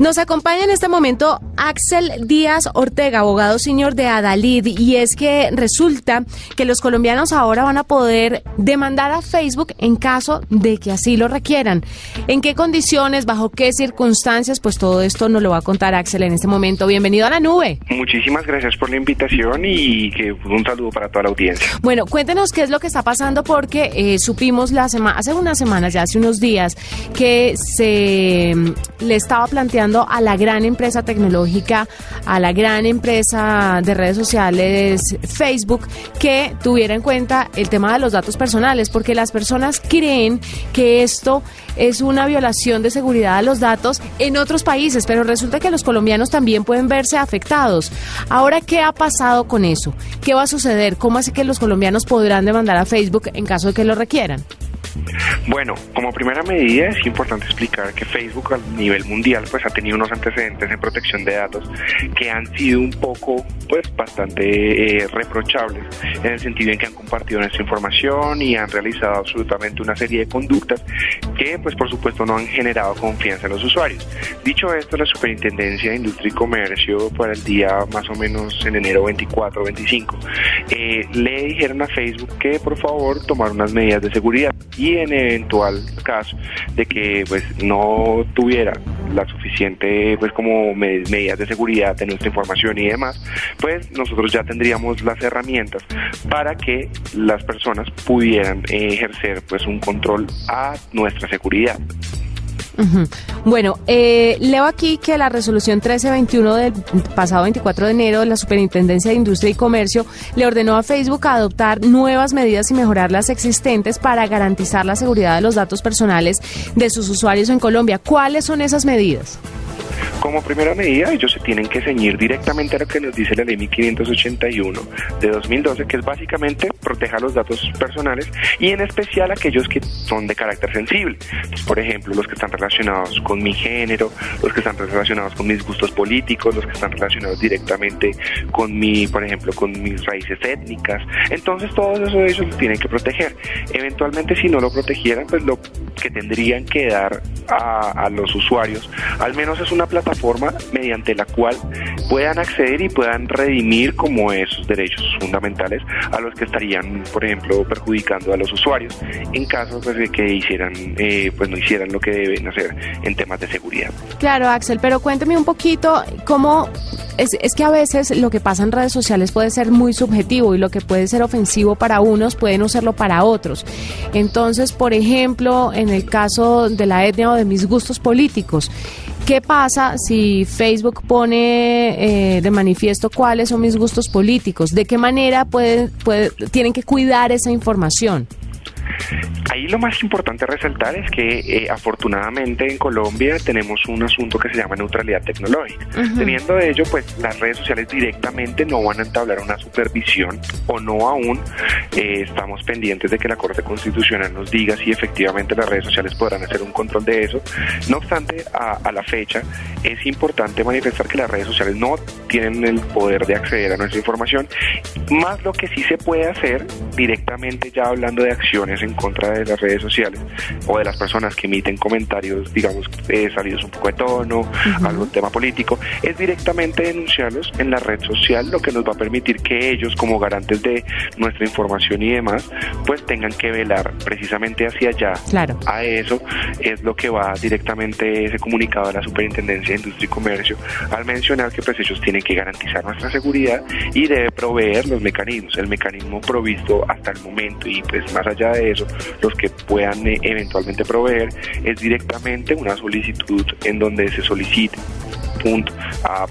Nos acompaña en este momento Axel Díaz Ortega, abogado señor de Adalid, y es que resulta que los colombianos ahora van a poder demandar a Facebook en caso de que así lo requieran. ¿En qué condiciones, bajo qué circunstancias? Pues todo esto nos lo va a contar Axel en este momento. Bienvenido a la nube. Muchísimas gracias por la invitación y que un saludo para toda la audiencia. Bueno, cuéntenos qué es lo que está pasando porque eh, supimos la semana, hace unas semanas, ya hace unos días, que se mm, le estaba planteando a la gran empresa tecnológica, a la gran empresa de redes sociales Facebook, que tuviera en cuenta el tema de los datos personales, porque las personas creen que esto es una violación de seguridad de los datos en otros países, pero resulta que los colombianos también pueden verse afectados. Ahora, ¿qué ha pasado con eso? ¿Qué va a suceder? ¿Cómo así que los colombianos podrán demandar a Facebook en caso de que lo requieran? Bueno, como primera medida es importante explicar que Facebook a nivel mundial pues ha tenido unos antecedentes en protección de datos que han sido un poco pues bastante eh, reprochables en el sentido en que han compartido nuestra información y han realizado absolutamente una serie de conductas que pues por supuesto no han generado confianza en los usuarios. Dicho esto, la Superintendencia de Industria y Comercio para el día más o menos en enero 24 o 25 eh, le dijeron a Facebook que por favor tomara unas medidas de seguridad y en eventual caso de que pues no tuviera la suficiente pues como medidas de seguridad de nuestra información y demás, pues nosotros ya tendríamos las herramientas para que las personas pudieran ejercer pues un control a nuestra seguridad. Bueno, eh, leo aquí que la resolución 1321 del pasado 24 de enero de la Superintendencia de Industria y Comercio le ordenó a Facebook adoptar nuevas medidas y mejorar las existentes para garantizar la seguridad de los datos personales de sus usuarios en Colombia. ¿Cuáles son esas medidas? Como primera medida, ellos se tienen que ceñir directamente a lo que nos dice la ley 1581 de 2012, que es básicamente proteger los datos personales y en especial aquellos que son de carácter sensible. Pues, por ejemplo, los que están relacionados con mi género, los que están relacionados con mis gustos políticos, los que están relacionados directamente con mi, por ejemplo, con mis raíces étnicas. Entonces, todo eso ellos lo tienen que proteger. Eventualmente, si no lo protegieran, pues lo que tendrían que dar a, a los usuarios, al menos es una plataforma forma mediante la cual puedan acceder y puedan redimir como esos derechos fundamentales a los que estarían, por ejemplo, perjudicando a los usuarios en caso pues, de que hicieran, eh, pues no hicieran lo que deben hacer en temas de seguridad. Claro, Axel, pero cuénteme un poquito cómo es, es, que a veces lo que pasa en redes sociales puede ser muy subjetivo y lo que puede ser ofensivo para unos puede no serlo para otros. Entonces, por ejemplo, en el caso de la etnia o de mis gustos políticos, ¿Qué pasa si Facebook pone eh, de manifiesto cuáles son mis gustos políticos? ¿De qué manera pueden, puede, tienen que cuidar esa información? Ahí lo más importante a resaltar es que eh, afortunadamente en Colombia tenemos un asunto que se llama neutralidad tecnológica. Teniendo ello, pues las redes sociales directamente no van a entablar una supervisión o no aún eh, estamos pendientes de que la Corte Constitucional nos diga si efectivamente las redes sociales podrán hacer un control de eso. No obstante, a, a la fecha es importante manifestar que las redes sociales no tienen el poder de acceder a nuestra información, más lo que sí se puede hacer directamente ya hablando de acciones en contra de las redes sociales o de las personas que emiten comentarios, digamos, eh, salidos un poco de tono, algún tema político, es directamente denunciarlos en la red social, lo que nos va a permitir que ellos, como garantes de nuestra información y demás, pues tengan que velar precisamente hacia allá. Claro. A eso es lo que va directamente ese comunicado de la Superintendencia de Industria y Comercio al mencionar que pues ellos tienen que garantizar nuestra seguridad y debe proveer los mecanismos, el mecanismo provisto hasta el momento y pues más allá de eso, los que puedan eh, eventualmente proveer es directamente una solicitud en donde se solicite punto a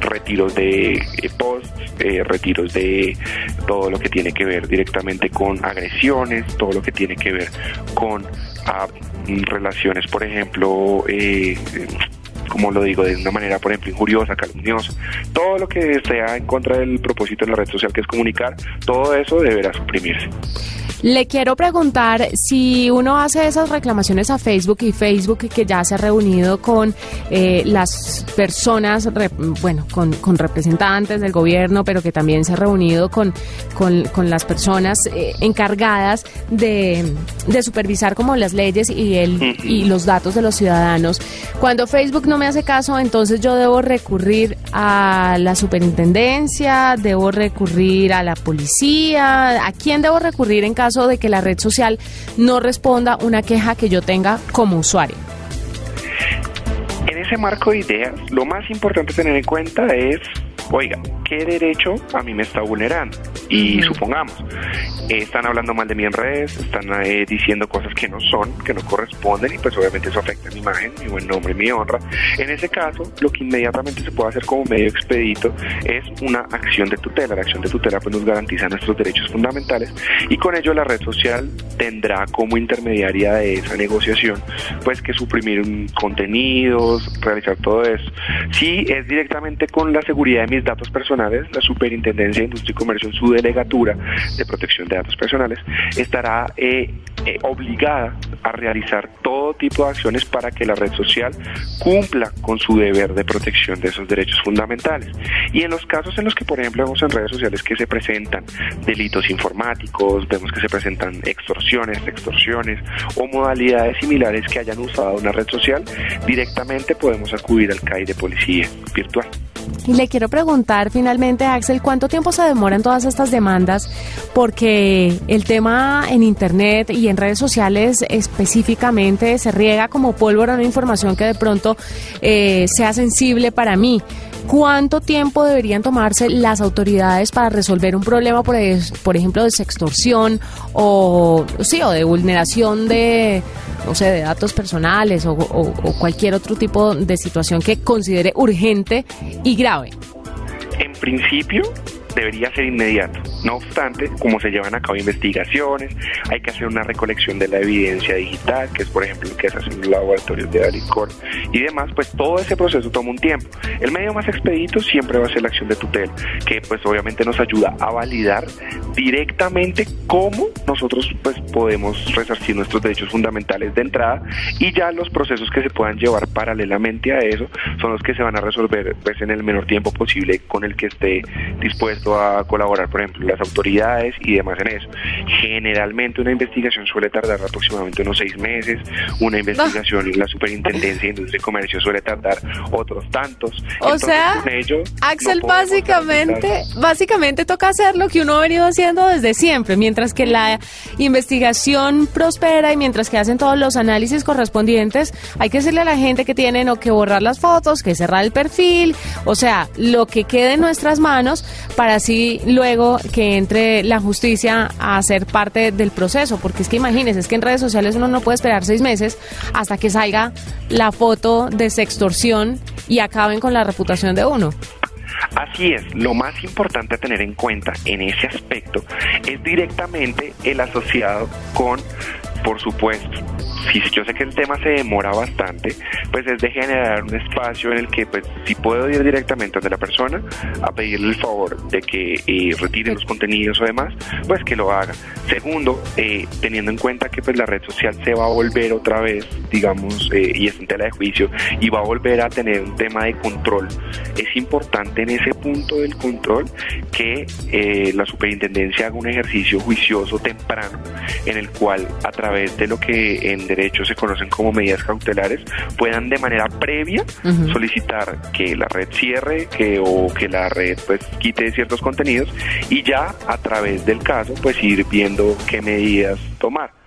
retiros de eh, post, eh, retiros de todo lo que tiene que ver directamente con agresiones, todo lo que tiene que ver con ah, relaciones, por ejemplo, como lo digo, de una manera, por ejemplo, injuriosa, calumniosa, todo lo que sea en contra del propósito de la red social que es comunicar, todo eso deberá suprimirse. Le quiero preguntar si uno hace esas reclamaciones a Facebook y Facebook que ya se ha reunido con eh, las personas, bueno, con, representantes del gobierno, pero que también se ha reunido con, con, las personas eh, encargadas de, de, supervisar como las leyes y, el, y los datos de los ciudadanos. Cuando Facebook no me hace caso, entonces yo debo recurrir a la superintendencia, debo recurrir a la policía, ¿a quién debo recurrir en caso de que la red social no responda una queja que yo tenga como usuario? En ese marco de ideas, lo más importante tener en cuenta es oiga, ¿qué derecho a mí me está vulnerando? Y supongamos, están hablando mal de mí en redes, están eh, diciendo cosas que no son, que no corresponden y pues obviamente eso afecta mi imagen, mi buen nombre, mi honra. En ese caso, lo que inmediatamente se puede hacer como medio expedito es una acción de tutela. La acción de tutela pues nos garantiza nuestros derechos fundamentales y con ello la red social tendrá como intermediaria de esa negociación pues que suprimir contenidos, realizar todo eso. Si es directamente con la seguridad de mis datos personales, la Superintendencia de Industria y Comercio en su delegatura de protección de datos personales estará eh, eh, obligada a realizar todo tipo de acciones para que la red social cumpla con su deber de protección de esos derechos fundamentales. Y en los casos en los que, por ejemplo, vemos en redes sociales que se presentan delitos informáticos, vemos que se presentan extorsiones, extorsiones o modalidades similares que hayan usado una red social, directamente podemos acudir al CAI de policía virtual. Y le quiero preguntar finalmente, Axel, ¿cuánto tiempo se demoran todas estas demandas? Porque el tema en Internet y en redes sociales específicamente se riega como pólvora una información que de pronto eh, sea sensible para mí. ¿Cuánto tiempo deberían tomarse las autoridades para resolver un problema, por, por ejemplo, de sextorsión o, sí, o de vulneración de, no sé, de datos personales o cualquier otro tipo de situación que considere urgente y grave? Principio, debería ser inmediato. No obstante, como se llevan a cabo investigaciones, hay que hacer una recolección de la evidencia digital, que es por ejemplo lo que se hace en los laboratorios de Alicor y demás, pues todo ese proceso toma un tiempo. El medio más expedito siempre va a ser la acción de tutela, que pues obviamente nos ayuda a validar directamente cómo nosotros pues podemos resarcir nuestros derechos fundamentales de entrada y ya los procesos que se puedan llevar paralelamente a eso son los que se van a resolver pues en el menor tiempo posible con el que esté dispuesto a colaborar, por ejemplo, las autoridades y demás en eso. Generalmente una investigación suele tardar aproximadamente unos seis meses, una investigación en la Superintendencia de Industria y Comercio suele tardar otros tantos. O sea, Axel, básicamente, básicamente toca hacer lo que uno ha venido haciendo desde siempre, mientras que la investigación prospera y mientras que hacen todos los análisis correspondientes, hay que decirle a la gente que tienen o que borrar las fotos, que cerrar el perfil, o sea, lo que quede en nuestras manos para así luego que entre la justicia a ser parte del proceso, porque es que imagínense, es que en redes sociales uno no puede esperar seis meses hasta que salga la foto de sextorsión y acaben con la reputación de uno. Así es, lo más importante a tener en cuenta en ese aspecto es directamente el asociado con, por supuesto, si yo sé que el tema se demora bastante, pues es de generar un espacio en el que pues si puedo ir directamente donde la persona a pedirle el favor de que eh, retire los contenidos o demás, pues que lo haga. Segundo, eh, teniendo en cuenta que pues la red social se va a volver otra vez, digamos, eh, y es en tela de juicio, y va a volver a tener un tema de control, es importante en ese punto del control que la superintendencia haga un ejercicio juicioso temprano en el cual a través de lo que en derecho se conocen como medidas cautelares, puedan de manera previa solicitar que la red cierre que, o que la red pues quite ciertos contenidos y ya a través del caso pues ir viendo qué medidas tomar.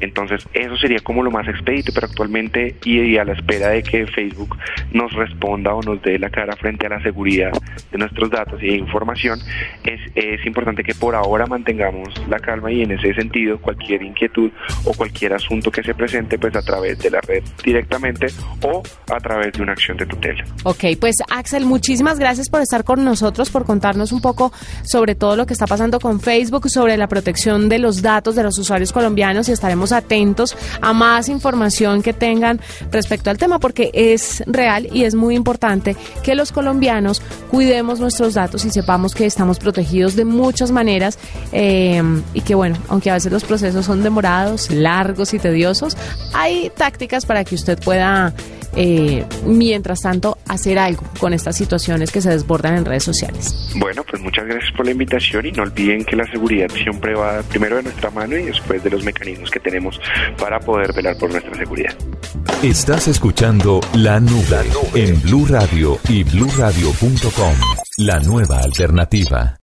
Entonces, eso sería como lo más expedito, pero actualmente y a la espera de que Facebook nos responda o nos dé la cara frente a la seguridad de nuestros datos de información, es, es importante que por ahora mantengamos la calma y en ese sentido cualquier inquietud o cualquier asunto que se presente pues a través de la red directamente o a través de una acción de tutela. Ok, pues Axel, muchísimas gracias por estar con nosotros, por contarnos un poco sobre todo lo que está pasando con Facebook, sobre la protección de los datos de los usuarios colombianos y estaremos atentos a más información que tengan respecto al tema, porque es real y es muy importante que los colombianos cuidemos nuestros datos y sepamos que estamos protegidos de muchas maneras eh, y que bueno, aunque a veces los procesos son demorados, largos y tediosos, hay tácticas para que usted pueda eh, mientras tanto, hacer algo con estas situaciones que se desbordan en redes sociales. Bueno, pues muchas gracias por la invitación y no olviden que la seguridad siempre va primero de nuestra mano y después de los mecanismos que tenemos para poder velar por nuestra seguridad. Estás escuchando La Nube, en Blue Radio y bluradio.com, la nueva alternativa.